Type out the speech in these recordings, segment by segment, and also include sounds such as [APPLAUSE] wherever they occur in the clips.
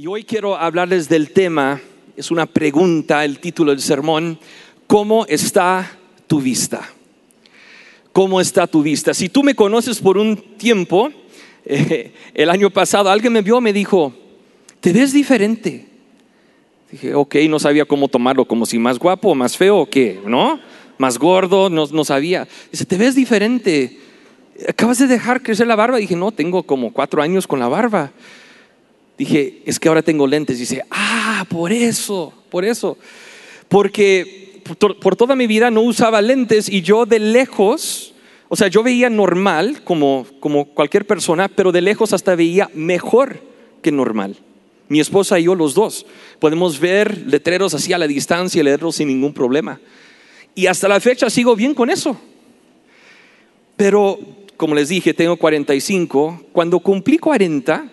Y hoy quiero hablarles del tema, es una pregunta, el título del sermón, ¿cómo está tu vista? ¿Cómo está tu vista? Si tú me conoces por un tiempo, [LAUGHS] eh, el año pasado alguien me vio, me dijo, te ves diferente. Dije, ok, no sabía cómo tomarlo, como si más guapo, más feo o qué, ¿no? Más gordo, no, no sabía. Dice, te ves diferente. Acabas de dejar crecer la barba. Dije, no, tengo como cuatro años con la barba dije, es que ahora tengo lentes. Dice, ah, por eso, por eso. Porque por, toda mi vida no usaba lentes y yo de lejos, o sea, yo veía normal como, como cualquier persona, pero de lejos hasta veía mejor que normal. Mi esposa y yo los dos podemos ver letreros así a la distancia y leerlos sin ningún problema. Y hasta la fecha sigo bien con eso. Pero, como les dije, tengo 45. Cuando cumplí 40,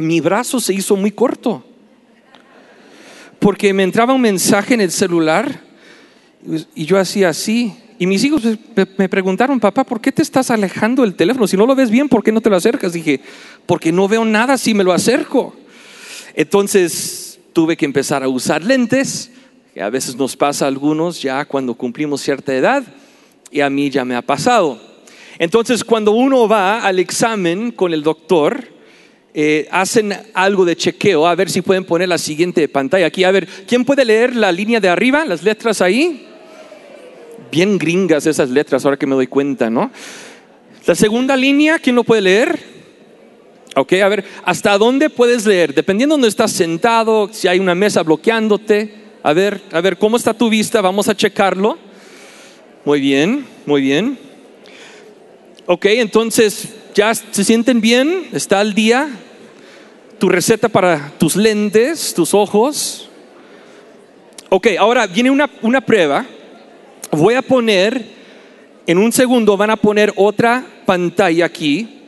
mi brazo se hizo muy corto. Porque me entraba un mensaje en el celular y yo hacía así. Y mis hijos me preguntaron, papá, ¿por qué te estás alejando del teléfono? Si no lo ves bien, ¿por qué no te lo acercas? Dije, porque no veo nada si me lo acerco. Entonces tuve que empezar a usar lentes, que a veces nos pasa a algunos ya cuando cumplimos cierta edad, y a mí ya me ha pasado. Entonces cuando uno va al examen con el doctor, eh, hacen algo de chequeo, a ver si pueden poner la siguiente pantalla aquí. A ver, ¿quién puede leer la línea de arriba, las letras ahí? Bien gringas esas letras, ahora que me doy cuenta, ¿no? La segunda línea, ¿quién lo puede leer? Ok, a ver, ¿hasta dónde puedes leer? Dependiendo de dónde estás sentado, si hay una mesa bloqueándote. A ver, a ver, ¿cómo está tu vista? Vamos a checarlo. Muy bien, muy bien. Ok, entonces ¿Ya se sienten bien? ¿Está al día? ¿Tu receta para tus lentes, tus ojos? Ok, ahora viene una, una prueba. Voy a poner, en un segundo van a poner otra pantalla aquí.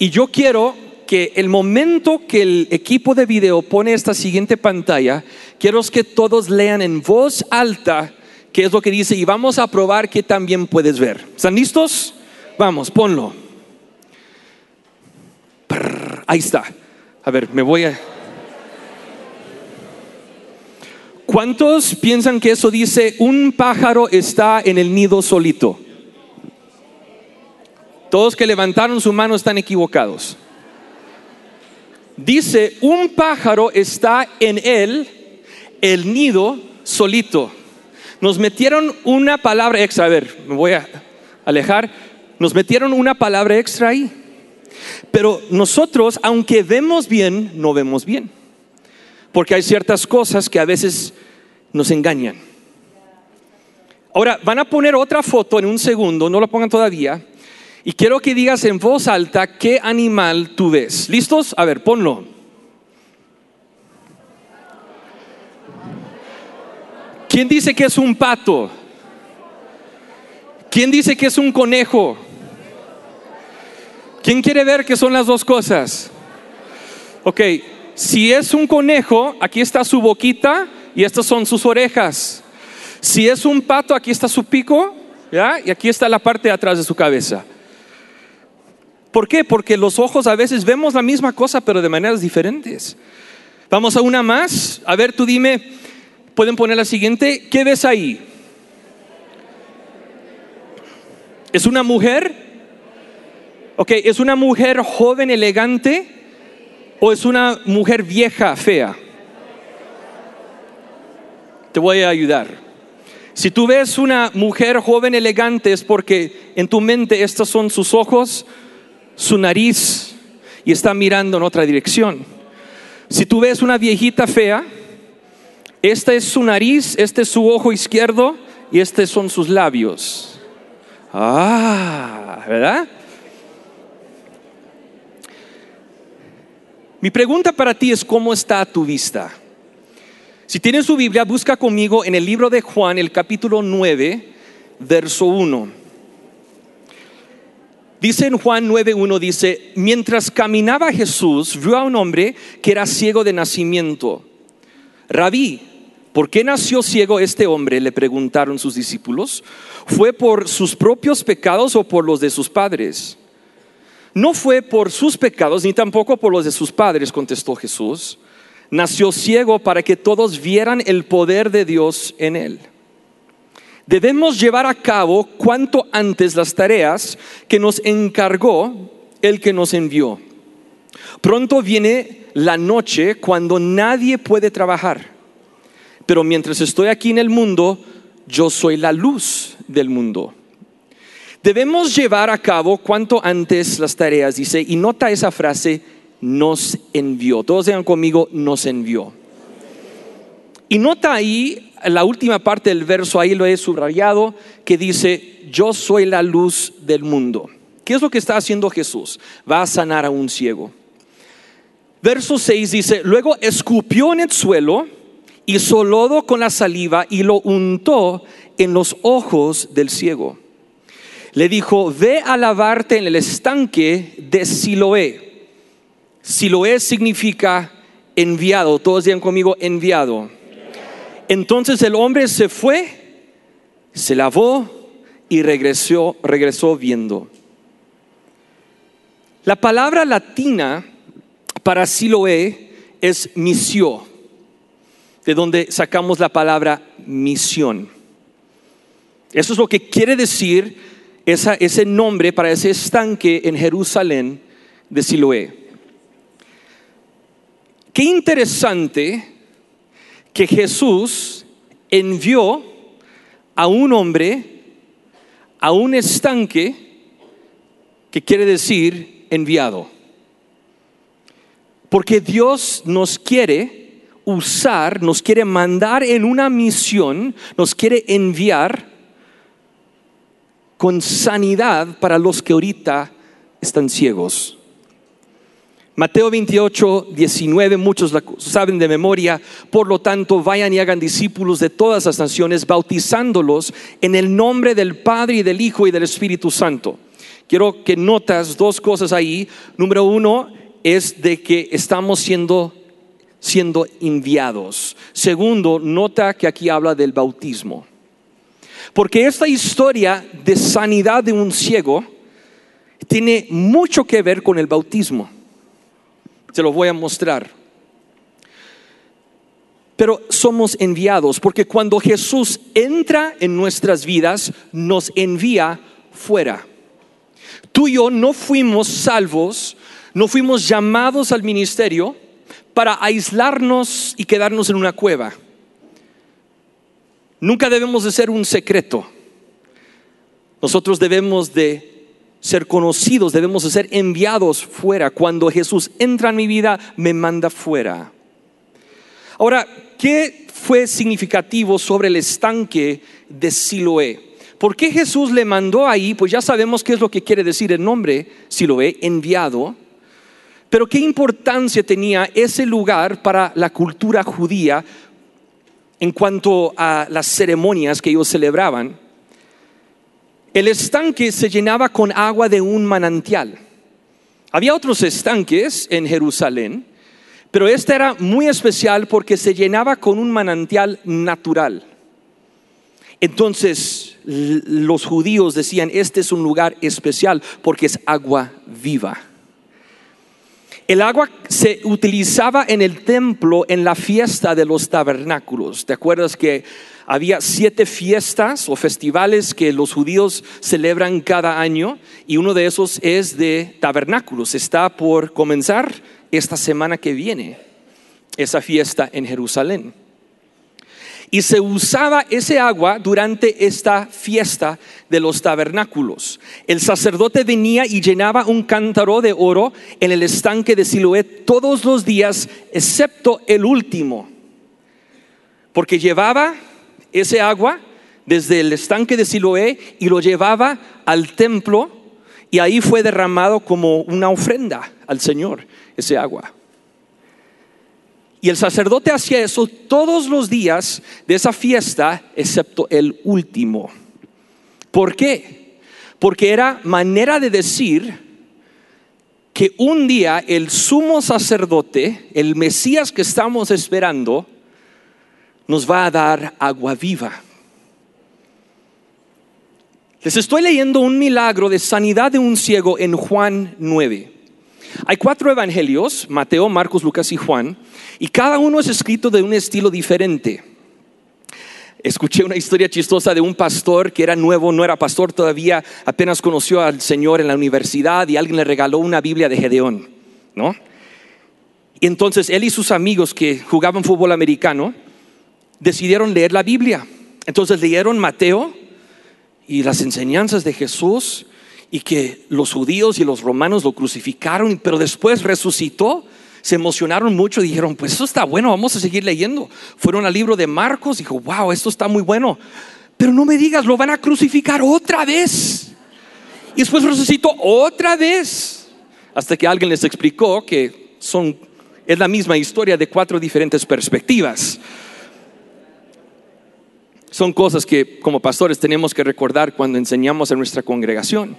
Y yo quiero que el momento que el equipo de video pone esta siguiente pantalla, quiero que todos lean en voz alta qué es lo que dice y vamos a probar que también puedes ver. ¿Están listos? Vamos, ponlo ahí está. A ver, me voy a... ¿Cuántos piensan que eso dice un pájaro está en el nido solito? Todos que levantaron su mano están equivocados. Dice, un pájaro está en él, el nido solito. Nos metieron una palabra extra, a ver, me voy a alejar, nos metieron una palabra extra ahí. Pero nosotros, aunque vemos bien, no vemos bien. Porque hay ciertas cosas que a veces nos engañan. Ahora, van a poner otra foto en un segundo, no lo pongan todavía. Y quiero que digas en voz alta qué animal tú ves. ¿Listos? A ver, ponlo. ¿Quién dice que es un pato? ¿Quién dice que es un conejo? ¿Quién quiere ver qué son las dos cosas? Ok, si es un conejo, aquí está su boquita y estas son sus orejas. Si es un pato, aquí está su pico, ¿ya? Y aquí está la parte de atrás de su cabeza. ¿Por qué? Porque los ojos a veces vemos la misma cosa, pero de maneras diferentes. Vamos a una más. A ver, tú dime, pueden poner la siguiente. ¿Qué ves ahí? ¿Es una mujer? Ok, ¿es una mujer joven, elegante o es una mujer vieja, fea? Te voy a ayudar. Si tú ves una mujer joven, elegante, es porque en tu mente estos son sus ojos, su nariz y está mirando en otra dirección. Si tú ves una viejita fea, esta es su nariz, este es su ojo izquierdo y estos son sus labios. Ah, ¿verdad? Mi pregunta para ti es, ¿cómo está tu vista? Si tienes su Biblia, busca conmigo en el libro de Juan, el capítulo 9, verso 1. Dice en Juan 9:1, dice, mientras caminaba Jesús, vio a un hombre que era ciego de nacimiento. Rabí, ¿por qué nació ciego este hombre? Le preguntaron sus discípulos. ¿Fue por sus propios pecados o por los de sus padres? No fue por sus pecados ni tampoco por los de sus padres, contestó Jesús. nació ciego para que todos vieran el poder de Dios en él. Debemos llevar a cabo cuanto antes las tareas que nos encargó el que nos envió. Pronto viene la noche cuando nadie puede trabajar. Pero mientras estoy aquí en el mundo, yo soy la luz del mundo. Debemos llevar a cabo cuanto antes las tareas, dice, y nota esa frase, nos envió. Todos digan conmigo, nos envió. Y nota ahí, la última parte del verso, ahí lo he subrayado, que dice, yo soy la luz del mundo. ¿Qué es lo que está haciendo Jesús? Va a sanar a un ciego. Verso 6 dice, luego escupió en el suelo, hizo lodo con la saliva y lo untó en los ojos del ciego. Le dijo, ve a lavarte en el estanque de Siloé. Siloé significa enviado. Todos digan conmigo, enviado. Entonces el hombre se fue, se lavó y regresó, regresó viendo. La palabra latina para Siloé es misión de donde sacamos la palabra misión. Eso es lo que quiere decir ese nombre para ese estanque en Jerusalén de Siloé. Qué interesante que Jesús envió a un hombre a un estanque que quiere decir enviado. Porque Dios nos quiere usar, nos quiere mandar en una misión, nos quiere enviar con sanidad para los que ahorita están ciegos. Mateo 28, 19, muchos saben de memoria, por lo tanto vayan y hagan discípulos de todas las naciones, bautizándolos en el nombre del Padre y del Hijo y del Espíritu Santo. Quiero que notas dos cosas ahí. Número uno es de que estamos siendo siendo enviados. Segundo, nota que aquí habla del bautismo. Porque esta historia de sanidad de un ciego tiene mucho que ver con el bautismo. Se lo voy a mostrar. Pero somos enviados porque cuando Jesús entra en nuestras vidas, nos envía fuera. Tú y yo no fuimos salvos, no fuimos llamados al ministerio para aislarnos y quedarnos en una cueva. Nunca debemos de ser un secreto. Nosotros debemos de ser conocidos, debemos de ser enviados fuera. Cuando Jesús entra en mi vida, me manda fuera. Ahora, ¿qué fue significativo sobre el estanque de Siloé? ¿Por qué Jesús le mandó ahí? Pues ya sabemos qué es lo que quiere decir el nombre Siloé, enviado. Pero qué importancia tenía ese lugar para la cultura judía en cuanto a las ceremonias que ellos celebraban. El estanque se llenaba con agua de un manantial. Había otros estanques en Jerusalén, pero este era muy especial porque se llenaba con un manantial natural. Entonces los judíos decían, este es un lugar especial porque es agua viva. El agua se utilizaba en el templo en la fiesta de los tabernáculos. ¿Te acuerdas que había siete fiestas o festivales que los judíos celebran cada año? Y uno de esos es de tabernáculos. Está por comenzar esta semana que viene esa fiesta en Jerusalén y se usaba ese agua durante esta fiesta de los tabernáculos. El sacerdote venía y llenaba un cántaro de oro en el estanque de Siloé todos los días, excepto el último, porque llevaba ese agua desde el estanque de Siloé y lo llevaba al templo y ahí fue derramado como una ofrenda al Señor ese agua. Y el sacerdote hacía eso todos los días de esa fiesta, excepto el último. ¿Por qué? Porque era manera de decir que un día el sumo sacerdote, el Mesías que estamos esperando, nos va a dar agua viva. Les estoy leyendo un milagro de sanidad de un ciego en Juan 9. Hay cuatro evangelios, Mateo, Marcos, Lucas y Juan, y cada uno es escrito de un estilo diferente. Escuché una historia chistosa de un pastor que era nuevo, no era pastor todavía, apenas conoció al Señor en la universidad y alguien le regaló una Biblia de Gedeón, ¿no? Y entonces él y sus amigos que jugaban fútbol americano decidieron leer la Biblia. Entonces leyeron Mateo y las enseñanzas de Jesús y que los judíos y los romanos lo crucificaron, pero después resucitó se emocionaron mucho y dijeron, pues eso está bueno, vamos a seguir leyendo. Fueron al libro de Marcos, dijo, wow, esto está muy bueno. Pero no me digas, lo van a crucificar otra vez. Y después resucitó otra vez. Hasta que alguien les explicó que son, es la misma historia de cuatro diferentes perspectivas. Son cosas que como pastores tenemos que recordar cuando enseñamos a nuestra congregación.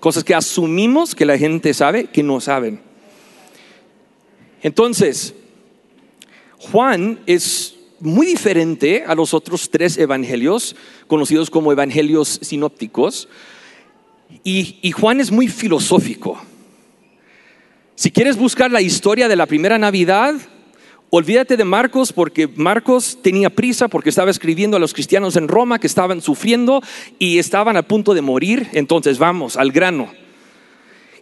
Cosas que asumimos que la gente sabe que no saben. Entonces, Juan es muy diferente a los otros tres evangelios, conocidos como evangelios sinópticos, y, Juan es muy filosófico. Si quieres buscar la historia de la primera Navidad, olvídate de Marcos porque Marcos tenía prisa porque estaba escribiendo a los cristianos en Roma que estaban sufriendo y estaban a punto de morir. Entonces vamos al grano.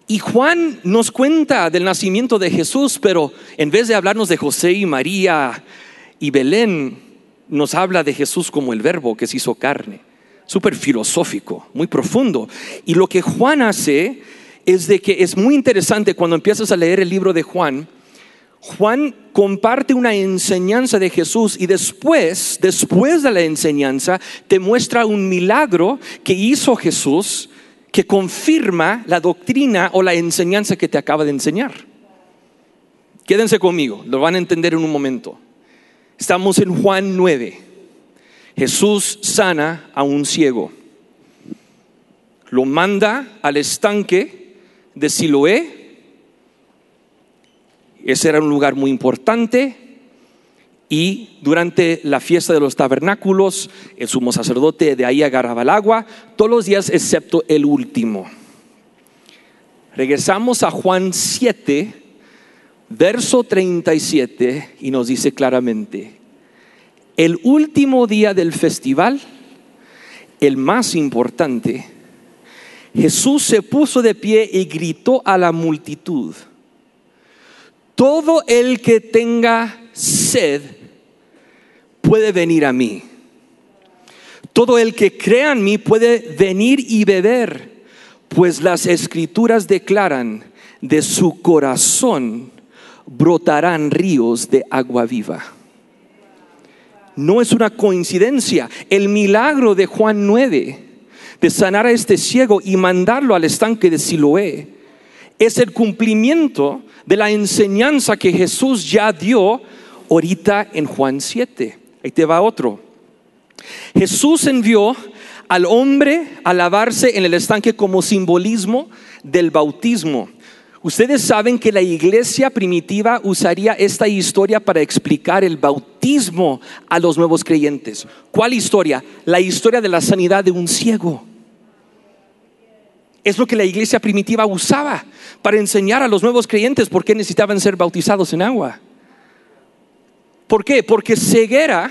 Y Juan nos cuenta del nacimiento de Jesús, pero en vez de hablarnos de José y María y Belén, nos habla de Jesús como el verbo que se hizo carne. Súper filosófico, muy profundo. Y lo que Juan hace es de que es muy interesante cuando empiezas a leer el libro de Juan. Juan comparte una enseñanza de Jesús y después, después de la enseñanza, te muestra un milagro que hizo Jesús que confirma la doctrina o la enseñanza que te acaba de enseñar. Quédense conmigo, lo van a entender en un momento. Estamos en Juan 9. Jesús sana a un ciego. Lo manda al estanque de Siloé. Ese era un lugar muy importante y durante la fiesta de los tabernáculos, el sumo sacerdote de ahí agarraba el agua todos los días excepto el último. Regresamos a Juan 7, verso 37, y nos dice claramente, el último día del festival, el más importante, Jesús se puso de pie y gritó a la multitud, todo el que tenga sed, puede venir a mí. Todo el que crea en mí puede venir y beber, pues las escrituras declaran, de su corazón brotarán ríos de agua viva. No es una coincidencia. El milagro de Juan 9, de sanar a este ciego y mandarlo al estanque de Siloé, es el cumplimiento de la enseñanza que Jesús ya dio ahorita en Juan 7. Ahí te va otro. Jesús envió al hombre a lavarse en el estanque como simbolismo del bautismo. Ustedes saben que la iglesia primitiva usaría esta historia para explicar el bautismo a los nuevos creyentes. ¿Cuál historia? La historia de la sanidad de un ciego. Es lo que la iglesia primitiva usaba para enseñar a los nuevos creyentes por qué necesitaban ser bautizados en agua. ¿Por qué? Porque ceguera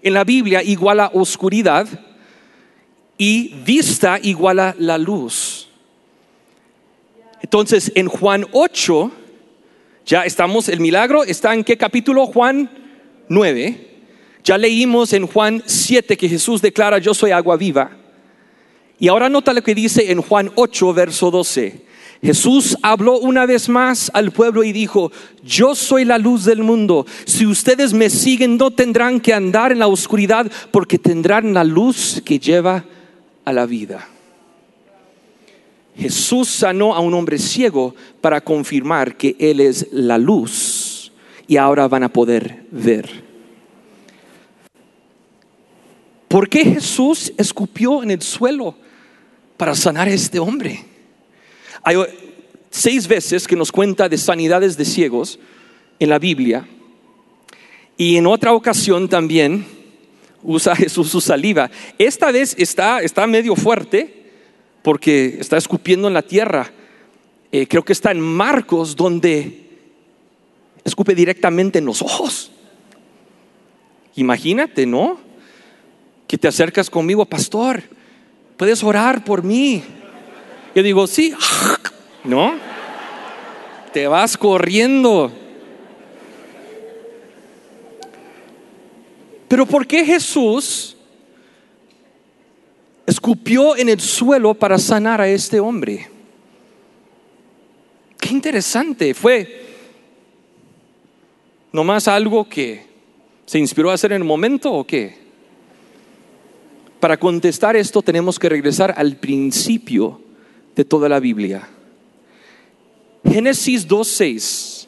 en la Biblia iguala oscuridad y vista iguala la luz. Entonces, en Juan 8, ya estamos, el milagro está en qué capítulo? Juan 9. Ya leímos en Juan 7 que Jesús declara, yo soy agua viva. Y ahora nota lo que dice en Juan 8, verso 12. Jesús habló una vez más al pueblo y dijo, yo soy la luz del mundo. Si ustedes me siguen no tendrán que andar en la oscuridad porque tendrán la luz que lleva a la vida. Jesús sanó a un hombre ciego para confirmar que Él es la luz y ahora van a poder ver. ¿Por qué Jesús escupió en el suelo para sanar a este hombre? Hay seis veces que nos cuenta de sanidades de ciegos en la Biblia. Y en otra ocasión también usa [LAUGHS] Jesús su saliva. Esta vez está, está medio fuerte porque está escupiendo en la tierra. eh, creo que está en Marcos, donde escupe directamente en los ojos. Imagínate, ¿no? Que te acercas conmigo, pastor, puedes orar por mí. Yo digo, sí, [LAUGHS] ¿no? Te vas corriendo. Pero ¿por qué Jesús escupió en el suelo para sanar a este hombre? Qué interesante. Fue nomás algo que se inspiró a hacer en el momento o qué? Para contestar esto tenemos que regresar al principio de toda la Biblia. Génesis 2.6.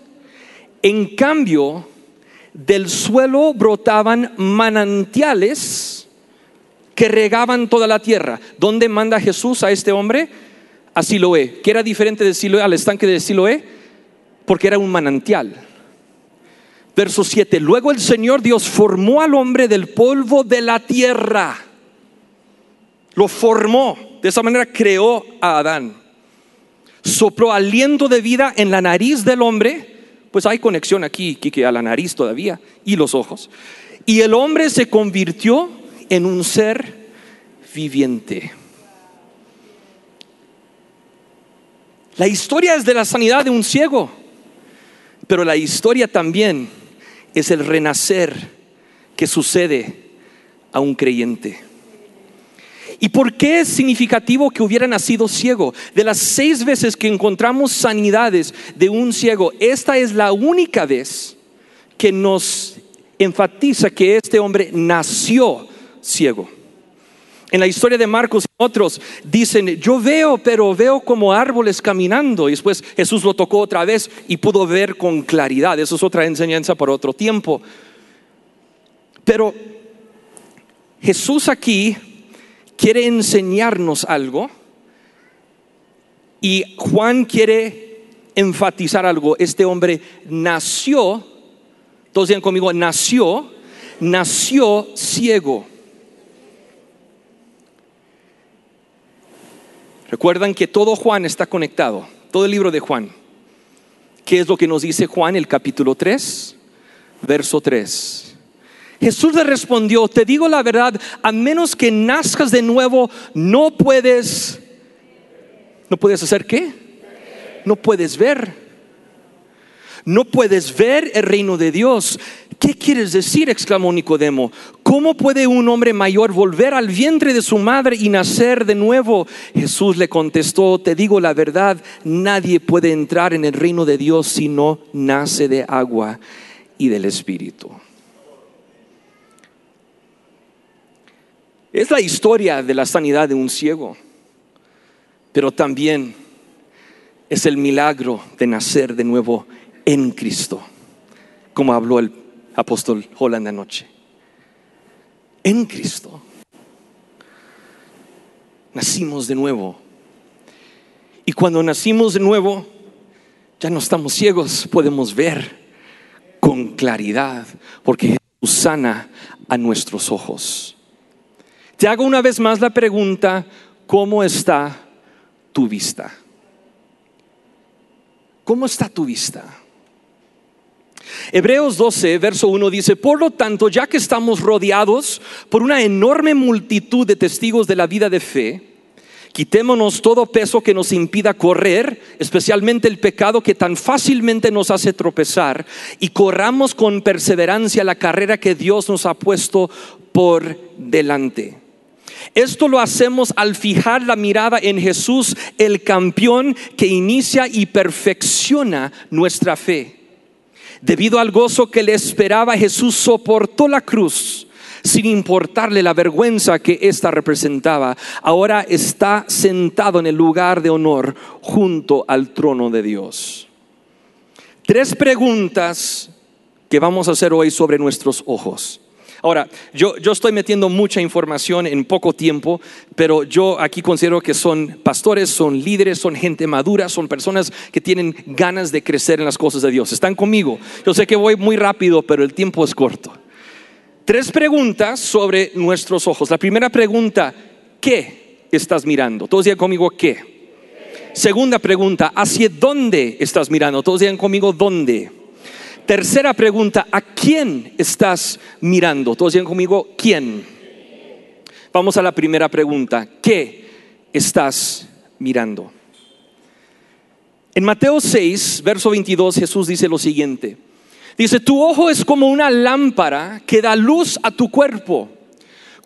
En cambio, del suelo brotaban manantiales que regaban toda la tierra. ¿Dónde manda Jesús a este hombre? A Siloé. ¿Qué era diferente de Siloé al estanque de Siloé? Porque era un manantial. Verso 7. Luego el Señor Dios formó al hombre del polvo de la tierra. Lo formó. De esa manera creó a Adán. Sopló aliento de vida en la nariz del hombre pues hay conexión aquí, que a la nariz todavía y los ojos. Y el hombre se convirtió en un ser viviente. La historia es de la sanidad de un ciego, pero la historia también es el renacer que sucede a un creyente. ¿Y por qué es significativo que hubiera nacido ciego? De las seis veces que encontramos sanidades de un ciego, esta es la única vez que nos enfatiza que este hombre nació ciego. En la historia de Marcos otros dicen, yo veo, pero veo como árboles caminando. Y después Jesús lo tocó otra vez y pudo ver con claridad. Eso es otra enseñanza para otro tiempo. Pero Jesús aquí quiere enseñarnos algo y Juan quiere enfatizar algo. Este hombre nació, todos digan conmigo, nació, nació ciego. Recuerdan que todo Juan está conectado, todo el libro de Juan. ¿Qué es lo que nos dice Juan el capítulo 3, verso 3? Jesús le respondió, te digo la verdad, a menos que nazcas de nuevo, no puedes, no puedes hacer qué? No puedes ver. No puedes ver el reino de Dios. ¿Qué quieres decir? exclamó Nicodemo. ¿Cómo puede un hombre mayor volver al vientre de su madre y nacer de nuevo? Jesús le contestó, te digo la verdad, nadie puede entrar en el reino de Dios si no nace de agua y del Espíritu. Es la historia de la sanidad de un ciego, pero también es el milagro de nacer de nuevo en Cristo, como habló el apóstol Holland anoche. En Cristo. Nacimos de nuevo. Y cuando nacimos de nuevo, ya no estamos ciegos, podemos ver con claridad, porque Jesús sana a nuestros ojos. Te hago una vez más la pregunta, ¿cómo está tu vista? ¿Cómo está tu vista? Hebreos 12, verso 1 dice, por lo tanto, ya que estamos rodeados por una enorme multitud de testigos de la vida de fe, Quitémonos todo peso que nos impida correr, especialmente el pecado que tan fácilmente nos hace tropezar, y corramos con perseverancia la carrera que Dios nos ha puesto por delante. Esto lo hacemos al fijar la mirada en Jesús, el campeón que inicia y perfecciona nuestra fe. Debido al gozo que le esperaba, Jesús soportó la cruz sin importarle la vergüenza que ésta representaba. Ahora está sentado en el lugar de honor junto al trono de Dios. Tres preguntas que vamos a hacer hoy sobre nuestros ojos. Ahora, yo, estoy metiendo mucha información en poco tiempo, pero yo aquí considero que son pastores, son líderes, son gente madura, son personas que tienen ganas de crecer en las cosas de Dios. ¿Están conmigo? Yo sé que voy muy rápido, pero el tiempo es corto. Tres preguntas sobre nuestros ojos. La primera pregunta, ¿qué estás mirando? Todos digan conmigo, ¿qué? Segunda pregunta, ¿hacia dónde estás mirando? Todos digan conmigo, ¿dónde? Tercera pregunta, ¿a quién estás mirando? Todos digan conmigo, ¿quién? Vamos a la primera pregunta, ¿qué estás mirando? En Mateo 6, verso 22, Jesús dice lo siguiente. Dice, tu ojo es como una lámpara que da luz a tu cuerpo.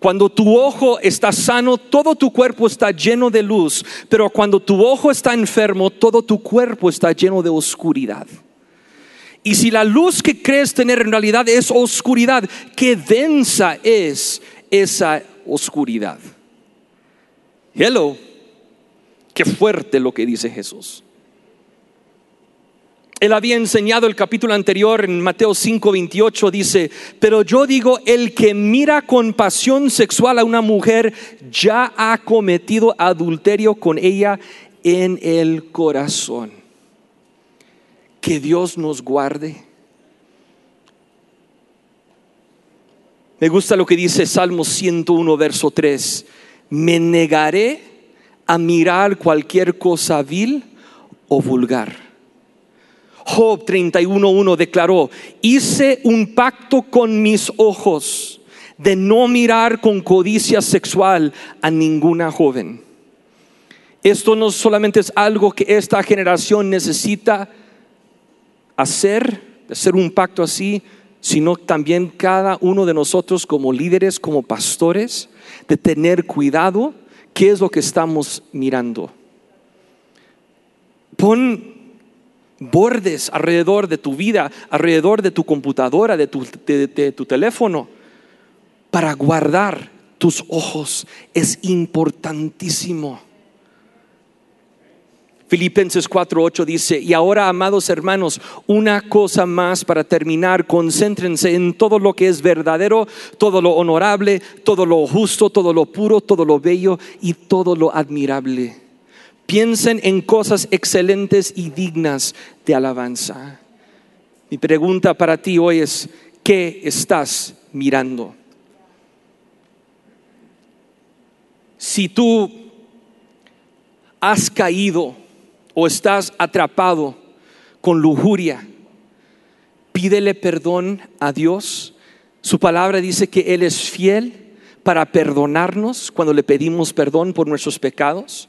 Cuando tu ojo está sano, todo tu cuerpo está lleno de luz, pero cuando tu ojo está enfermo, todo tu cuerpo está lleno de oscuridad. Y si la luz que crees tener en realidad es oscuridad, qué densa es esa oscuridad. Hello, qué fuerte lo que dice Jesús. Él había enseñado el capítulo anterior en Mateo 5:28, dice, pero yo digo, el que mira con pasión sexual a una mujer ya ha cometido adulterio con ella en el corazón. Que Dios nos guarde. Me gusta lo que dice Salmo 101, verso 3. Me negaré a mirar cualquier cosa vil o vulgar Job 31.1 declaró, hice un pacto con mis ojos de no mirar con codicia sexual a ninguna joven. Esto no solamente es algo que esta generación necesita hacer, hacer un pacto así, sino también cada uno de nosotros como líderes, como pastores, de tener cuidado qué es lo que estamos mirando. Pon bordes alrededor de tu vida, alrededor de tu computadora, de tu, tu teléfono, para guardar tus ojos. Es importantísimo. Filipenses 4:8 dice, y ahora, amados hermanos, una cosa más para terminar, concéntrense en todo lo que es verdadero, todo lo honorable, todo lo justo, todo lo puro, todo lo bello y todo lo admirable. Piensen en cosas excelentes y dignas de alabanza. Mi pregunta para ti hoy es, ¿qué estás mirando? Si tú has caído o estás atrapado con lujuria, pídele perdón a Dios. Su palabra dice que Él es fiel para perdonarnos cuando le pedimos perdón por nuestros pecados.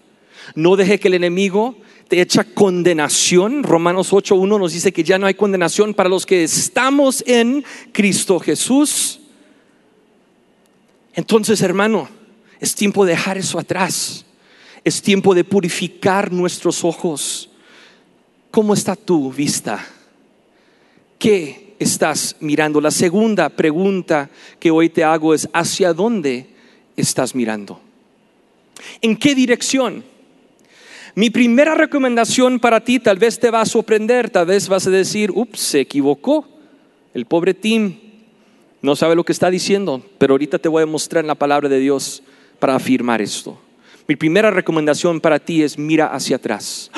No deje que el enemigo te echa condenación. Romanos 8.1 nos dice que ya no hay condenación para los que estamos en Cristo Jesús. Entonces, hermano, es tiempo de dejar eso atrás. Es tiempo de purificar nuestros ojos. ¿Cómo está tu vista? ¿Qué estás mirando? La segunda pregunta que hoy te hago es, ¿hacia dónde estás mirando? ¿En qué dirección? Mi primera recomendación para ti tal vez te va a sorprender, tal vez vas a decir, ups, se equivocó. El pobre Tim no sabe lo que está diciendo, pero ahorita te voy a mostrar en la palabra de Dios para afirmar esto. Mi primera recomendación para ti es mira hacia atrás.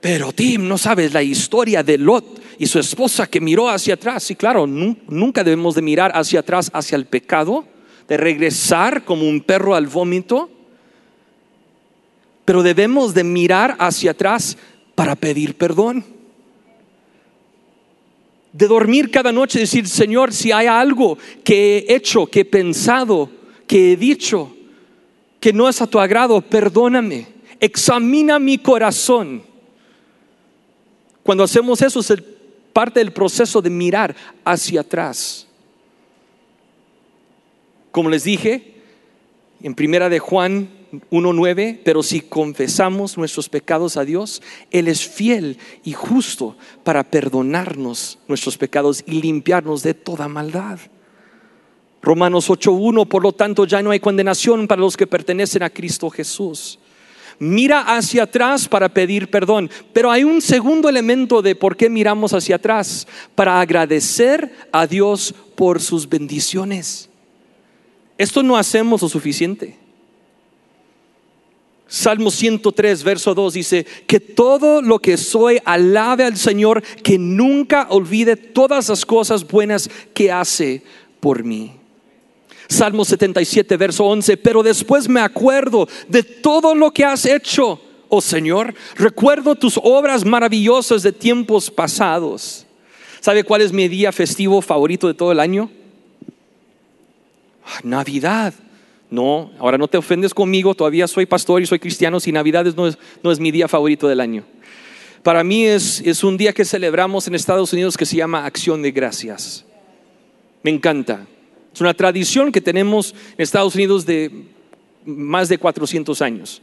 Pero Tim, no sabes la historia de Lot y su esposa que miró hacia atrás. Sí, claro, nunca debemos de mirar hacia atrás, hacia el pecado, de regresar como un perro al vómito pero debemos de mirar hacia atrás para pedir perdón. De dormir cada noche y decir, Señor, si hay algo que he hecho, que he pensado, que he dicho, que no es a tu agrado, perdóname. Examina mi corazón. Cuando hacemos eso es parte del proceso de mirar hacia atrás. Como les dije, en primera de Juan 1.9, pero si confesamos nuestros pecados a Dios, Él es fiel y justo para perdonarnos nuestros pecados y limpiarnos de toda maldad. Romanos 8.1, por lo tanto ya no hay condenación para los que pertenecen a Cristo Jesús. Mira hacia atrás para pedir perdón, pero hay un segundo elemento de por qué miramos hacia atrás, para agradecer a Dios por sus bendiciones. Esto no hacemos lo suficiente. Salmo 103, verso 2 dice, que todo lo que soy alabe al Señor, que nunca olvide todas las cosas buenas que hace por mí. Salmo 77, verso 11, pero después me acuerdo de todo lo que has hecho oh Señor. Recuerdo tus obras maravillosas de tiempos pasados. ¿Sabe cuál es mi día festivo favorito de todo el año? Ah, Navidad. No, ahora no te ofendes conmigo, todavía soy pastor y soy cristiano, si Navidad no es, no es mi día favorito del año. Para mí es, es un día que celebramos en Estados Unidos que se llama Acción de Gracias. Me encanta. Es una tradición que tenemos en Estados Unidos de más de 400 años.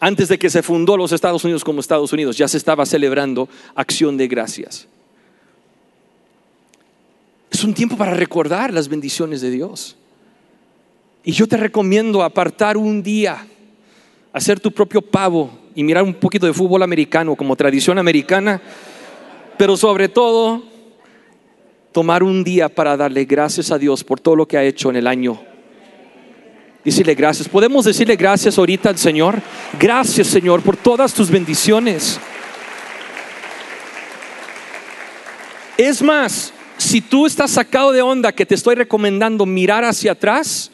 Antes de que se fundó los Estados Unidos como Estados Unidos, ya se estaba celebrando acción de gracias. Es un tiempo para recordar las bendiciones de Dios. Y yo te recomiendo apartar un día, hacer tu propio pavo y mirar un poquito de fútbol americano como tradición americana, pero sobre todo tomar un día para darle gracias a Dios por todo lo que ha hecho en el año decirle gracias. Podemos decirle gracias ahorita al Señor. Gracias Señor por todas tus bendiciones. Es más, si tú estás sacado de onda que te estoy recomendando mirar hacia atrás,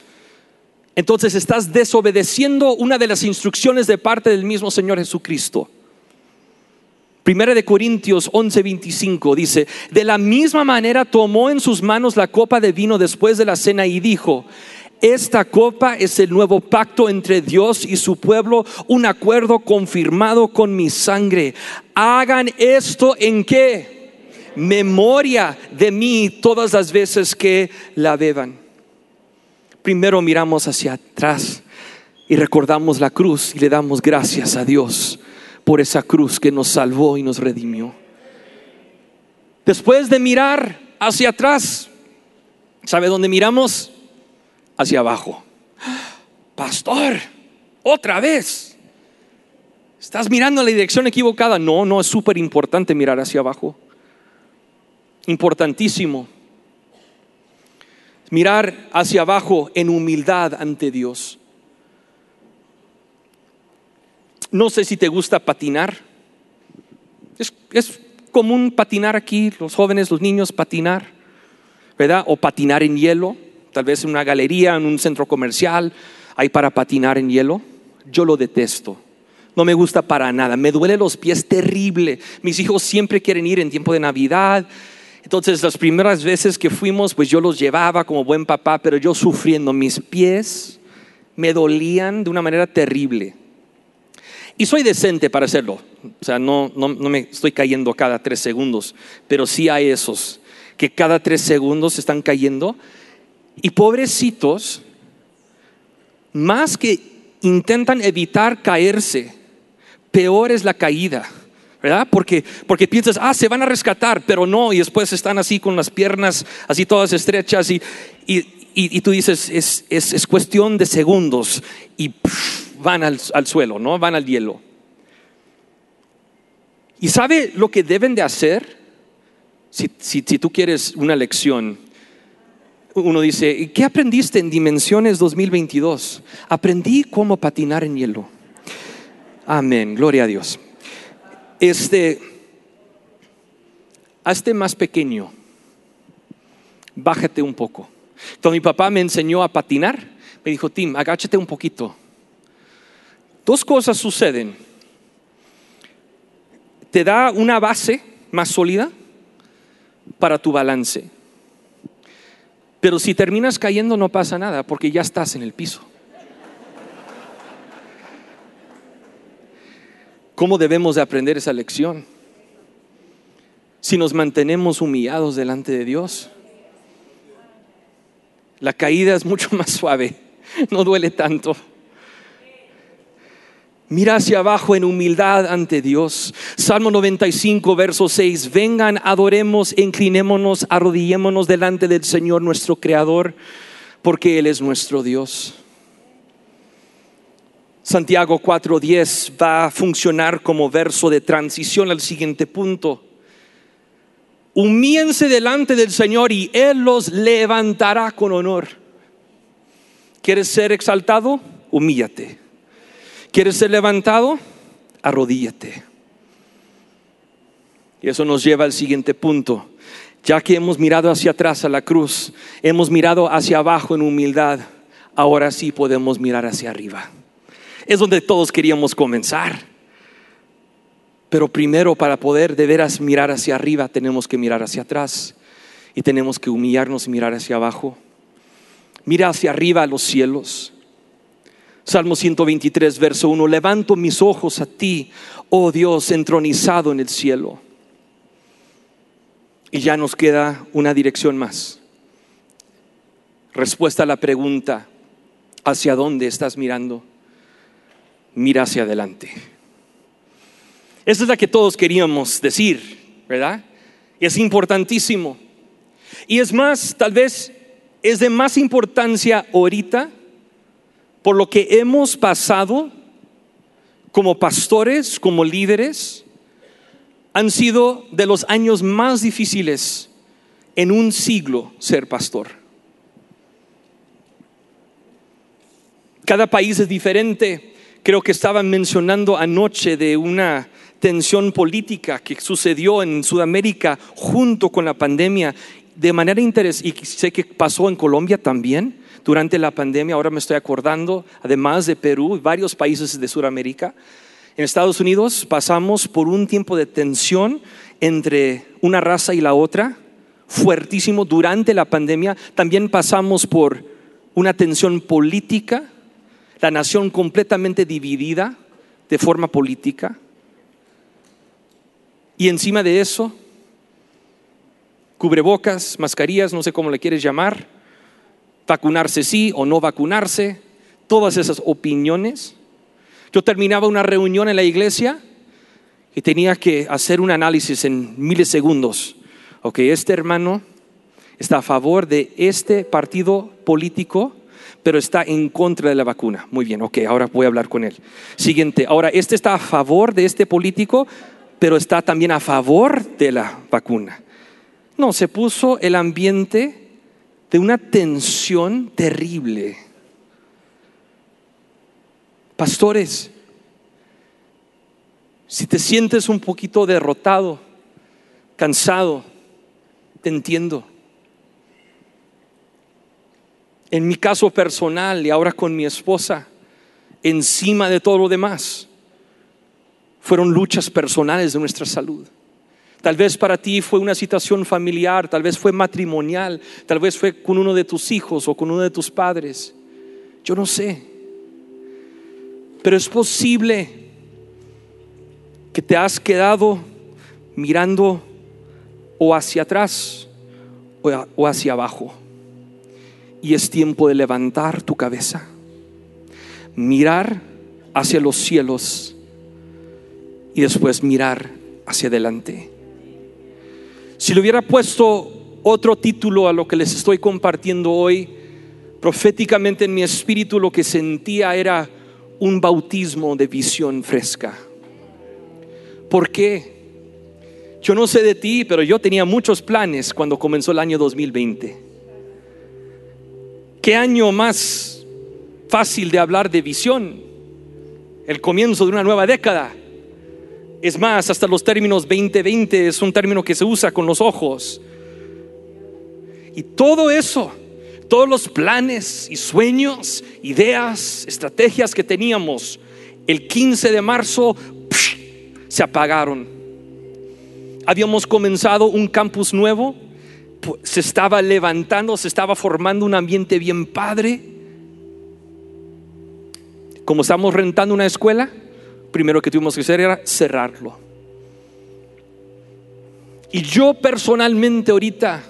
entonces estás desobedeciendo una de las instrucciones de parte del mismo Señor Jesucristo. Primera de Corintios 11:25 dice, de la misma manera tomó en sus manos la copa de vino después de la cena y dijo, esta copa es el nuevo pacto entre Dios y su pueblo, un acuerdo confirmado con mi sangre. Hagan esto en qué? Memoria de mí todas las veces que la beban. Primero miramos hacia atrás y recordamos la cruz y le damos gracias a Dios por esa cruz que nos salvó y nos redimió. Después de mirar hacia atrás, ¿sabe dónde miramos? hacia abajo. Pastor, otra vez. ¿Estás mirando en la dirección equivocada? No, no, es súper importante mirar hacia abajo. Importantísimo. Mirar hacia abajo en humildad ante Dios. No sé si te gusta patinar. Es, común patinar aquí, los jóvenes, los niños patinar, ¿verdad? O patinar en hielo tal vez en una galería, en un centro comercial, hay para patinar en hielo. Yo lo detesto. No me gusta para nada. Me duele los pies terrible. Mis hijos siempre quieren ir en tiempo de Navidad. Entonces las primeras veces que fuimos, pues yo los llevaba como buen papá, pero yo sufriendo mis pies me dolían de una manera terrible. Y soy decente para hacerlo. O sea, no, no, no me estoy cayendo cada tres segundos, pero sí hay esos que cada tres segundos están cayendo y pobrecitos, más que intentan evitar caerse, peor es la caída. ¿verdad? Porque, porque piensas, ah, se van a rescatar, pero no, y después están así con las piernas así todas estrechas y, y, tú dices, es, es, es, cuestión de segundos y van al, al, suelo, ¿no? Van al hielo. ¿Y sabe lo que deben de hacer? Si, si, si tú quieres una lección, uno dice, ¿qué aprendiste en Dimensiones 2022? Aprendí cómo patinar en hielo. Amén, gloria a Dios. Este, hazte más pequeño, bájate un poco. Cuando mi papá me enseñó a patinar, me dijo, Tim, agáchate un poquito. Dos cosas suceden. Te da una base más sólida para tu balance pero si terminas cayendo no pasa nada porque ya estás en el piso. ¿Cómo debemos de aprender esa lección? Si nos mantenemos humillados delante de Dios. La caída es mucho [LAUGHS] más suave, no duele tanto. Mira hacia abajo en humildad ante Dios. Salmo 95, verso 6. Vengan, adoremos, inclinémonos, arrodillémonos delante del Señor nuestro Creador, porque Él es nuestro Dios. Santiago 4:10 va a funcionar como verso de transición al siguiente punto. Humíense delante del Señor y Él los levantará con honor. ¿Quieres ser exaltado? Humíllate. ¿Quieres ser levantado? Arrodíllate. Y eso nos lleva al siguiente punto. Ya que hemos mirado hacia atrás a la cruz, hemos mirado hacia abajo en humildad, ahora sí podemos mirar hacia arriba. Es donde todos queríamos comenzar. Pero primero para poder de veras mirar hacia arriba tenemos que mirar hacia atrás y tenemos que humillarnos y mirar hacia abajo. Mira hacia arriba a los cielos. Salmo 123, verso 1. Levanto mis ojos a ti, oh Dios, entronizado en el cielo. Y ya nos queda una dirección más. Respuesta a la pregunta, ¿hacia dónde estás mirando? Mira hacia adelante. Esa es la que todos queríamos decir, ¿verdad? Y es importantísimo. Y es más, tal vez es de más importancia ahorita por lo que hemos pasado como pastores, como líderes, han sido de los años más difíciles en un siglo ser pastor. Cada país es diferente. Creo que estaban mencionando anoche de una tensión política que sucedió en Sudamérica junto con la pandemia de manera interesante, y sé que pasó en Colombia también durante la pandemia, ahora me estoy acordando, además de Perú y varios países de Sudamérica, en Estados Unidos pasamos por un tiempo de tensión entre una raza y la otra, fuertísimo durante la pandemia. También pasamos por una tensión política, la nación completamente dividida de forma política. Y encima de eso, cubrebocas, mascarillas, no sé cómo le quieres llamar, vacunarse sí o no vacunarse, todas esas opiniones. Yo terminaba una reunión en la iglesia y tenía que hacer un análisis en milisegundos. Ok, este hermano está a favor de este partido político, pero está en contra de la vacuna. Muy bien, ok, ahora voy a hablar con él. Siguiente, ahora este está a favor de este político, pero está también a favor de la vacuna. No, se puso el ambiente de una tensión terrible. Pastores, si te sientes un poquito derrotado, cansado, te entiendo. En mi caso personal y ahora con mi esposa, encima de todo lo demás, fueron luchas personales de nuestra salud. Tal vez para ti fue una situación familiar, tal vez fue matrimonial, tal vez fue con uno de tus hijos o con uno de tus padres. Yo no sé. Pero es posible que te has quedado mirando o hacia atrás o hacia abajo. Y es tiempo de levantar tu cabeza, mirar hacia los cielos y después mirar hacia adelante. Si le hubiera puesto otro título a lo que les estoy compartiendo hoy, proféticamente en mi espíritu lo que sentía era un bautismo de visión fresca. ¿Por qué? Yo no sé de ti, pero yo tenía muchos planes cuando comenzó el año 2020. ¿Qué año más fácil de hablar de visión? El comienzo de una nueva década. Es más, hasta los términos 2020 es un término que se usa con los ojos. Y todo eso, todos los planes y sueños, ideas, estrategias que teníamos el 15 de marzo se apagaron. Habíamos comenzado un campus nuevo, se estaba levantando, se estaba formando un ambiente bien padre. Como estamos rentando una escuela, primero que tuvimos que hacer era cerrarlo. Y yo personalmente ahorita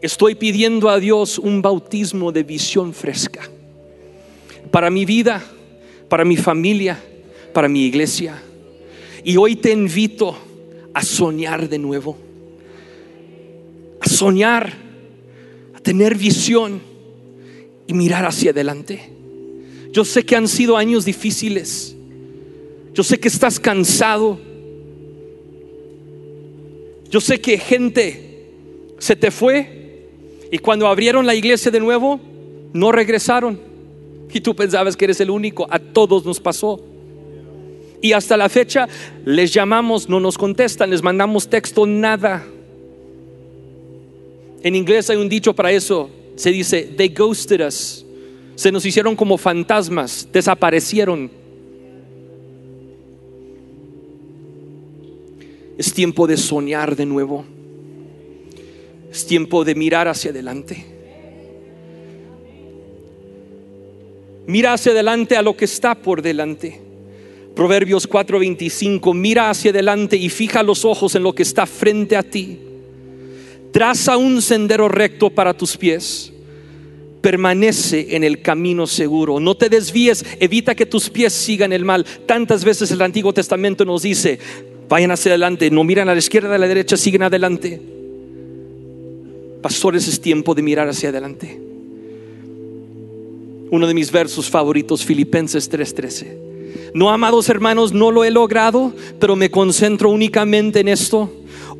estoy pidiendo a Dios un bautismo de visión fresca para mi vida, para mi familia, para mi iglesia. Y hoy te invito a soñar de nuevo, a soñar, a tener visión y mirar hacia adelante. Yo sé que han sido años difíciles yo sé que estás cansado. Yo sé que gente se te fue y cuando abrieron la iglesia de nuevo, no regresaron. Y tú pensabas que eres el único. A todos nos pasó. Y hasta la fecha les llamamos, no nos contestan, les mandamos texto, nada. En inglés hay un dicho para eso. Se dice, they ghosted us. se nos hicieron como fantasmas, desaparecieron. Es tiempo de soñar de nuevo. Es tiempo de mirar hacia adelante. Mira hacia adelante a lo que está por delante. Proverbios 4:25, mira hacia adelante y fija los ojos en lo que está frente a ti. Traza un sendero recto para tus pies. Permanece en el camino seguro. No te desvíes, evita que tus pies sigan el mal. Tantas veces el Antiguo Testamento nos dice, vayan hacia adelante, no miran a la izquierda, a la derecha, siguen adelante. Pastores, es tiempo de mirar hacia adelante. Uno de mis versos favoritos, Filipenses 3:13. No, amados hermanos, no lo he logrado, pero me concentro únicamente en esto.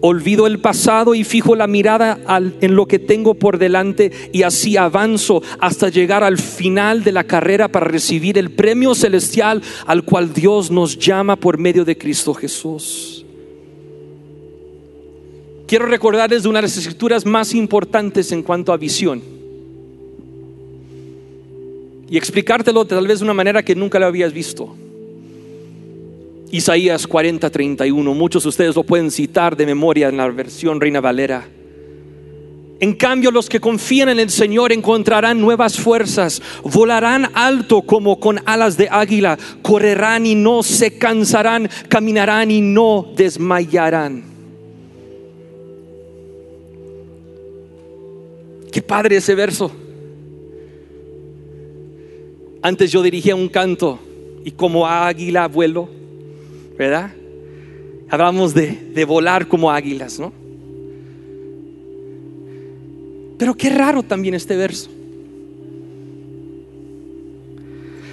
Olvido el pasado y fijo la mirada en lo que tengo por delante y así avanzo hasta llegar al final de la carrera para recibir el premio celestial al cual Dios nos llama por medio de Cristo Jesús. Quiero recordarles de una de las escrituras más importantes en cuanto a visión y explicártelo tal vez de una manera que nunca lo habías visto. Isaías 40, 31, muchos de ustedes lo pueden citar de memoria en la versión Reina Valera. En cambio, los que confían en el Señor encontrarán nuevas fuerzas, volarán alto como con alas de águila, correrán y no se cansarán, caminarán y no desmayarán. Qué padre ese verso. Antes yo dirigía un canto y como águila vuelo, ¿verdad? Hablamos de, de volar como águilas, ¿no? Pero qué raro también este verso.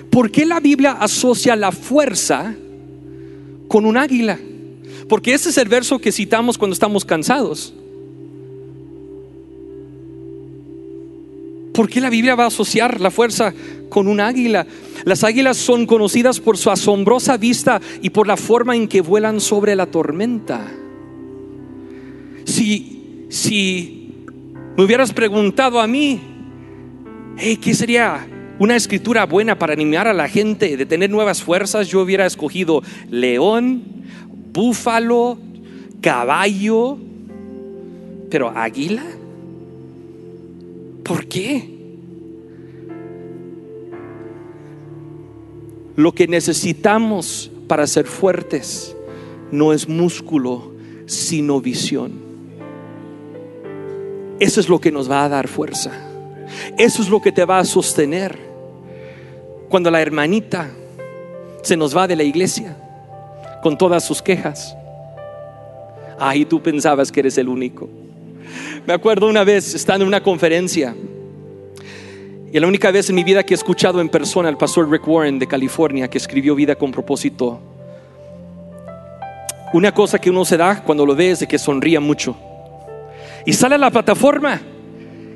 ¿Por qué la Biblia asocia la fuerza con un águila? Porque ese es el verso que citamos cuando estamos cansados. ¿Por qué la Biblia va a asociar la fuerza con un águila? Las águilas son conocidas por su asombrosa vista y por la forma en que vuelan sobre la tormenta. Si, si me hubieras preguntado a mí, ¿qué sería una escritura buena para animar a la gente de tener nuevas fuerzas? Yo hubiera escogido león, búfalo, caballo, pero águila. ¿Por qué? Lo que necesitamos para ser fuertes no es músculo, sino visión. Eso es lo que nos va a dar fuerza. Eso es lo que te va a sostener. Cuando la hermanita se nos va de la iglesia con todas sus quejas. Ahí tú pensabas que eres el único. Me acuerdo una vez estando en una conferencia y la única vez en mi vida que he escuchado en persona al pastor Rick Warren de California que escribió Vida con propósito. Una cosa que uno se da cuando lo ve es de que sonría mucho. Y sale a la plataforma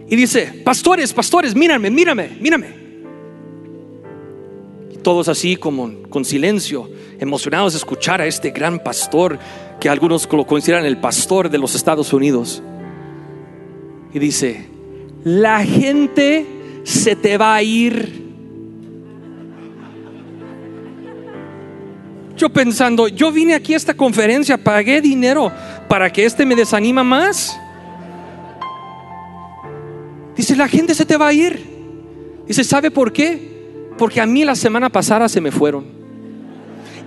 y dice, pastores, pastores, mírame, mírame, mírame. Y todos así como con silencio, emocionados de escuchar a este gran pastor que algunos lo consideran el pastor de los Estados Unidos y dice, la gente se te va a ir. Yo pensando, yo vine aquí a esta conferencia, pagué dinero para que este me desanima más. Dice, la gente se te va a ir. Dice, ¿sabe por qué? Porque a mí la semana pasada se me fueron.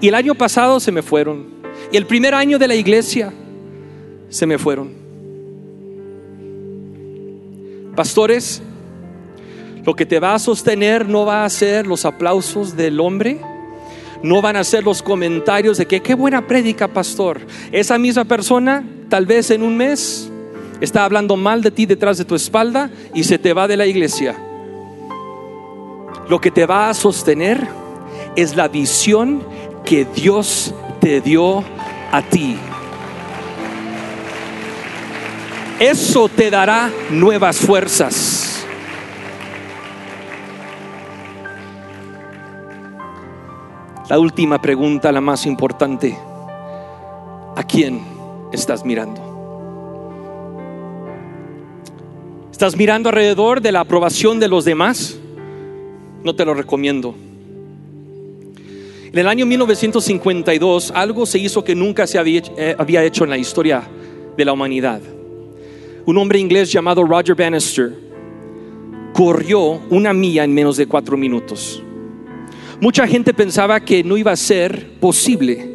Y el año pasado se me fueron. Y el primer año de la iglesia se me fueron. Pastores, lo que te va a sostener no va a ser los aplausos del hombre, no van a ser los comentarios de que qué buena prédica, pastor. Esa misma persona, tal vez en un mes, está hablando mal de ti detrás de tu espalda y se te va de la iglesia. Lo que te va a sostener es la visión que Dios te dio a ti. Eso te dará nuevas fuerzas. La última pregunta, la más importante. ¿A quién estás mirando? ¿Estás mirando alrededor de la aprobación de los demás? No te lo recomiendo. En el año 1952 algo se hizo que nunca se había, eh, hecho en la historia de la humanidad. Un hombre inglés llamado Roger Bannister corrió una milla en menos de cuatro minutos. Mucha gente pensaba que no iba a ser posible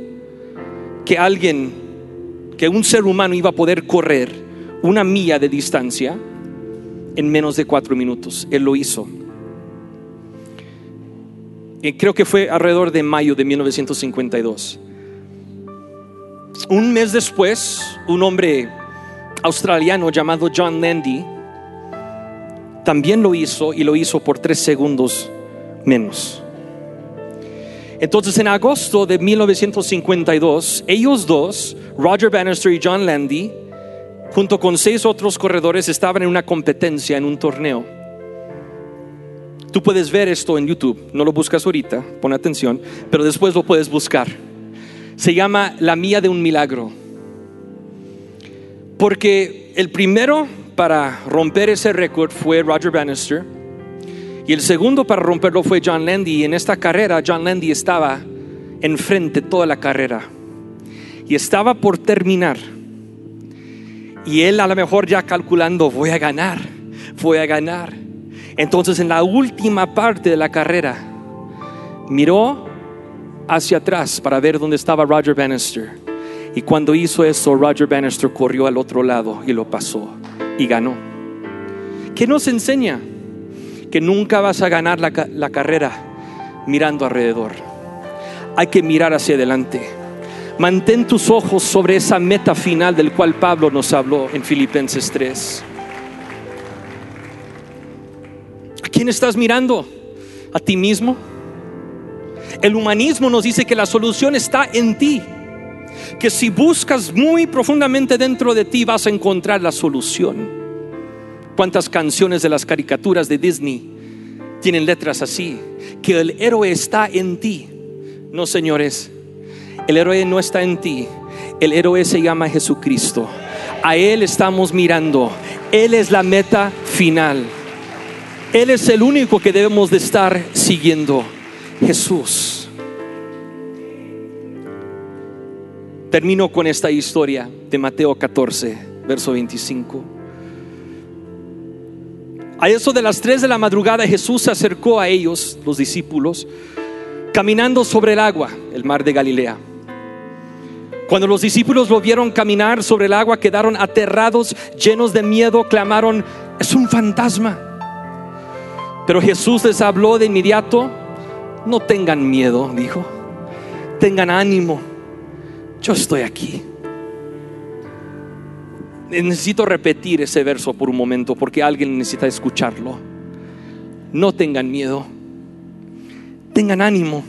que alguien, que un ser humano iba a poder correr una milla de distancia en menos de cuatro minutos. Él lo hizo. Y creo que fue alrededor de mayo de 1952. Un mes después, un hombre australiano llamado John Landy también lo hizo y lo hizo por tres segundos menos. Entonces, en agosto de 1952, ellos dos, Roger Bannister y John Landy, junto con seis otros corredores, estaban en una competencia, en un torneo. Tú puedes ver esto en YouTube, no lo buscas ahorita, pon atención, pero después lo puedes buscar. Se llama La Mía de un Milagro. Porque el primero para romper ese récord fue Roger Bannister y el segundo para romperlo fue John Landy. Y en esta carrera John Landy estaba enfrente toda la carrera. Y estaba por terminar. Y él a lo mejor ya calculando, voy a ganar, voy a ganar. Entonces en la última parte de la carrera, miró hacia atrás para ver dónde estaba Roger Bannister. Y cuando hizo eso, Roger Bannister corrió al otro lado y lo pasó y ganó. ¿Qué nos enseña? que nunca vas a ganar la, la carrera mirando alrededor. Hay que mirar hacia adelante. Mantén tus ojos sobre esa meta final del cual Pablo nos habló en Filipenses 3. ¿A quién estás mirando? ¿A ti mismo? El humanismo nos dice que la solución está en ti. Que si buscas muy profundamente dentro de ti vas a encontrar la solución. ¿Cuántas canciones de las caricaturas de Disney tienen letras así? Que el héroe está en ti. No, señores, el héroe no está en ti. El héroe se llama Jesucristo. A Él estamos mirando. Él es la meta final. Él es el único que debemos de estar siguiendo. Jesús. Termino con esta historia de Mateo 14, verso 25. A eso de las tres de la madrugada Jesús se acercó a ellos, los discípulos, caminando sobre el agua, el mar de Galilea. Cuando los discípulos lo vieron caminar sobre el agua, quedaron aterrados, llenos de miedo, clamaron, es un fantasma. Pero Jesús les habló de inmediato, no tengan miedo, dijo, tengan ánimo, yo estoy aquí necesito repetir ese verso por un momento porque alguien necesita escucharlo. No tengan miedo, tengan ánimo.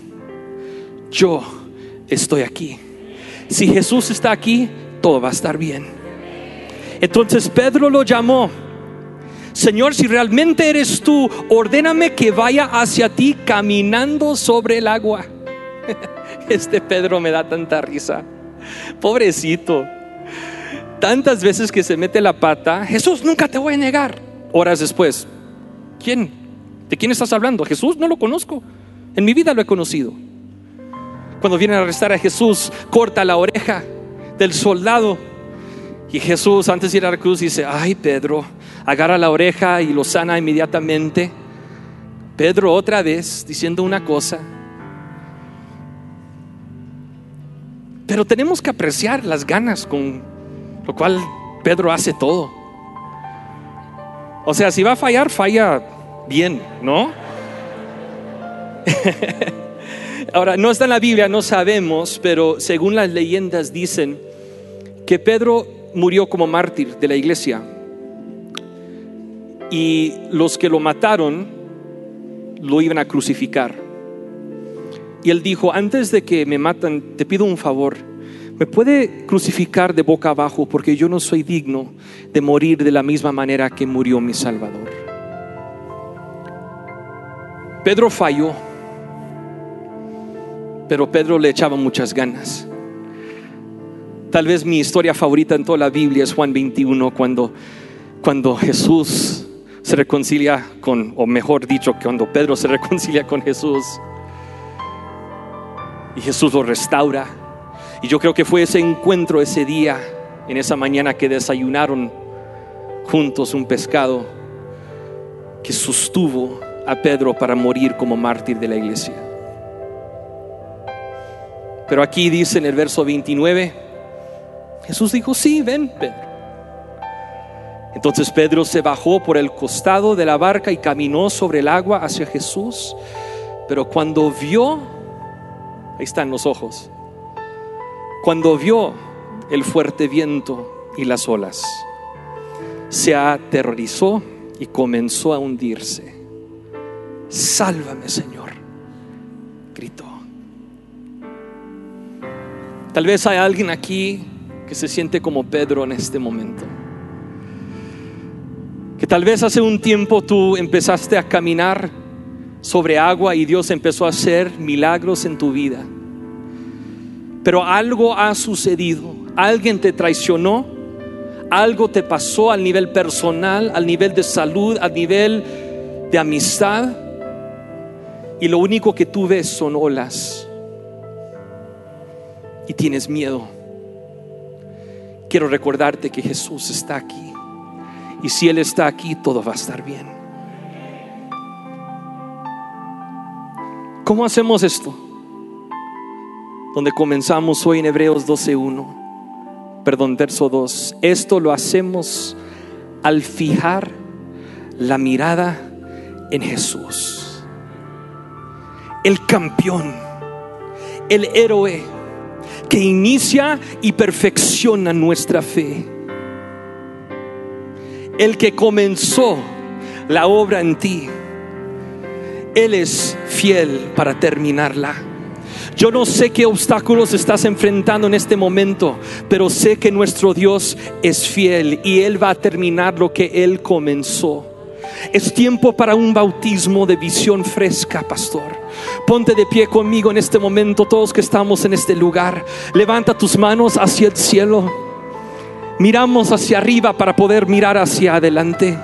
Yo estoy aquí. Si Jesús está aquí, todo va a estar bien. Entonces Pedro lo llamó. Señor, si realmente eres tú, ordéname que vaya hacia ti caminando sobre el agua. [LAUGHS] Este Pedro me da tanta risa. Pobrecito tantas veces que se mete la pata, Jesús, nunca te voy a negar. Horas después, ¿quién? ¿De quién estás hablando? Jesús, no lo conozco. En mi vida lo he conocido. Cuando vienen a arrestar a Jesús, corta la oreja del soldado. Y Jesús, antes de ir a la cruz, dice, ay Pedro, agarra la oreja y lo sana inmediatamente. Pedro otra vez diciendo una cosa. Pero tenemos que apreciar las ganas con lo cual Pedro hace todo. O sea, si va a fallar, falla bien, ¿no? [LAUGHS] Ahora, no está en la Biblia, no sabemos, pero según las leyendas dicen que Pedro murió como mártir de la iglesia. Y los que lo mataron lo iban a crucificar. Y él dijo, antes de que me matan, te pido un favor me puede crucificar de boca abajo porque yo no soy digno de morir de la misma manera que murió mi Salvador. Pedro falló, pero Pedro le echaba muchas ganas. Tal vez mi historia favorita en toda la Biblia es Juan 21, cuando, cuando Jesús se reconcilia con, o mejor dicho, cuando Pedro se reconcilia con Jesús y Jesús lo restaura. Y yo creo que fue ese encuentro ese día, en esa mañana que desayunaron juntos un pescado que sostuvo a Pedro para morir como mártir de la iglesia. Pero aquí dice en el verso 29, Jesús dijo, sí, ven Pedro. Entonces Pedro se bajó por el costado de la barca y caminó sobre el agua hacia Jesús. Pero cuando vio, ahí están los ojos, cuando vio el fuerte viento y las olas, se aterrorizó y comenzó a hundirse. Sálvame, Señor, gritó. Tal vez hay alguien aquí que se siente como Pedro en este momento. Que tal vez hace un tiempo tú empezaste a caminar sobre agua y Dios empezó a hacer milagros en tu vida. Pero algo ha sucedido. Alguien te traicionó. Algo te pasó al nivel personal, al nivel de salud, al nivel de amistad. Y lo único que tú ves son olas y tienes miedo, quiero recordarte que Jesús está aquí. Y si Él está aquí, todo va a estar bien. ¿Cómo hacemos esto? Donde comenzamos hoy en Hebreos 12.1, perdón, verso 2. Esto lo hacemos al fijar la mirada en Jesús. El campeón, el héroe que inicia y perfecciona nuestra fe. El que comenzó la obra en ti, Él es fiel para terminarla. Yo no sé qué obstáculos estás enfrentando en este momento, pero sé que nuestro Dios es fiel y Él va a terminar lo que Él comenzó. Es tiempo para un bautismo de visión fresca, pastor. Ponte de pie conmigo en este momento, todos que estamos en este lugar. Levanta tus manos hacia el cielo. Miramos hacia arriba para poder mirar hacia adelante.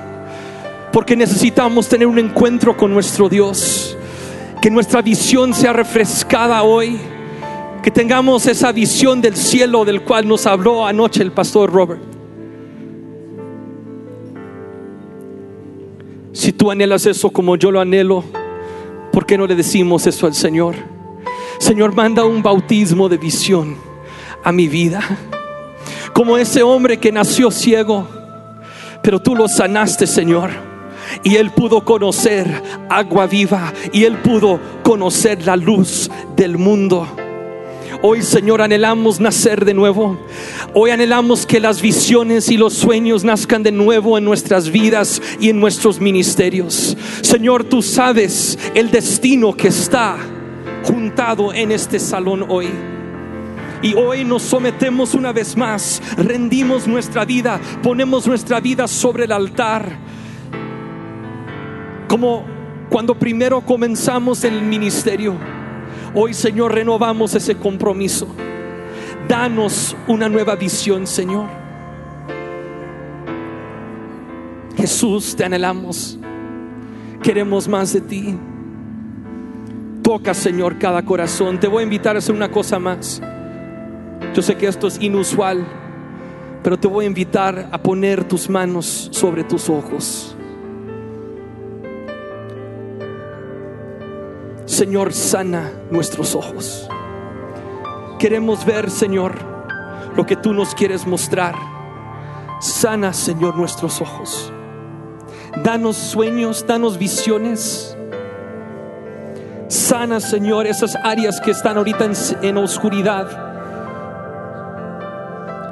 Porque necesitamos tener un encuentro con nuestro Dios. Que nuestra visión sea refrescada hoy. Que tengamos esa visión del cielo del cual nos habló anoche el pastor Robert. Si tú anhelas eso como yo lo anhelo, ¿Por qué no le decimos eso al Señor? Señor, manda un bautismo de visión a mi vida. Como ese hombre que nació ciego, pero tú lo sanaste, Señor. Y él pudo conocer agua viva y él pudo conocer la luz del mundo. Hoy, Señor, anhelamos nacer de nuevo. Hoy anhelamos que las visiones y los sueños nazcan de nuevo en nuestras vidas y en nuestros ministerios. Señor, tú sabes el destino que está juntado en este salón hoy. Y hoy nos sometemos una vez más, rendimos nuestra vida, ponemos nuestra vida sobre el altar. Como cuando primero comenzamos el ministerio Hoy, Señor, renovamos ese compromiso. Danos una nueva visión, Señor. Jesús, te anhelamos. Queremos más de ti. Toca, Señor, cada corazón. Te voy a invitar a hacer una cosa más. Yo sé que esto es inusual, pero te voy a invitar a poner tus manos sobre tus ojos. Señor, sana nuestros ojos. Queremos ver, Señor, lo que tú nos quieres mostrar. Sana, Señor, nuestros ojos. Danos sueños, danos visiones. Sana, Señor, esas áreas que están ahorita en, en oscuridad.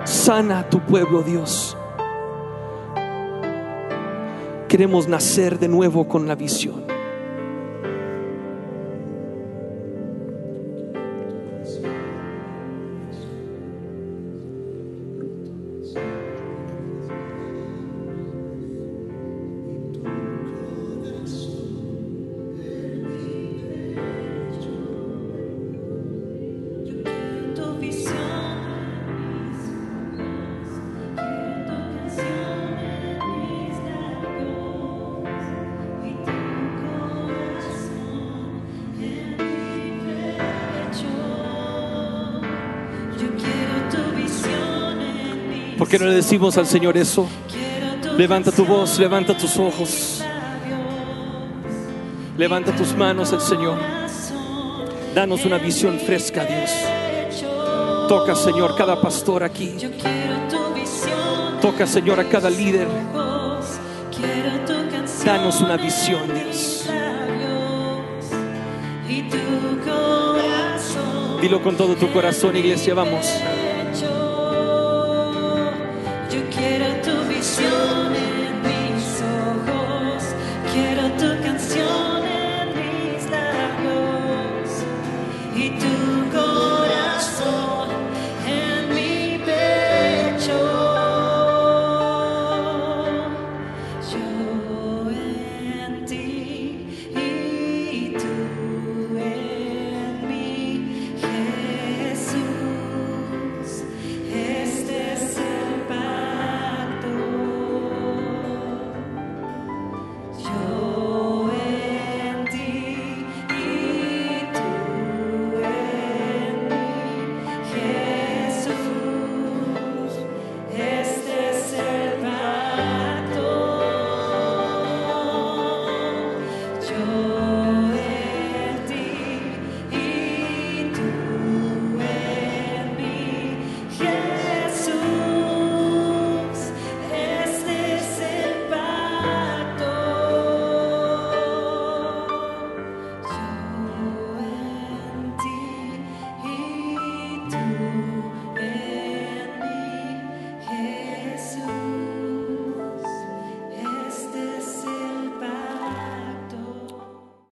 Sana tu pueblo, Dios. Queremos nacer de nuevo con la visión. ¿Por qué no le decimos al Señor eso? Levanta tu voz, levanta tus ojos, levanta tus manos al Señor. Danos una visión fresca, Dios. Toca, Señor, cada pastor aquí. Toca, Señor, a cada líder. Danos una visión, Dios. Dilo con todo tu corazón, iglesia, vamos.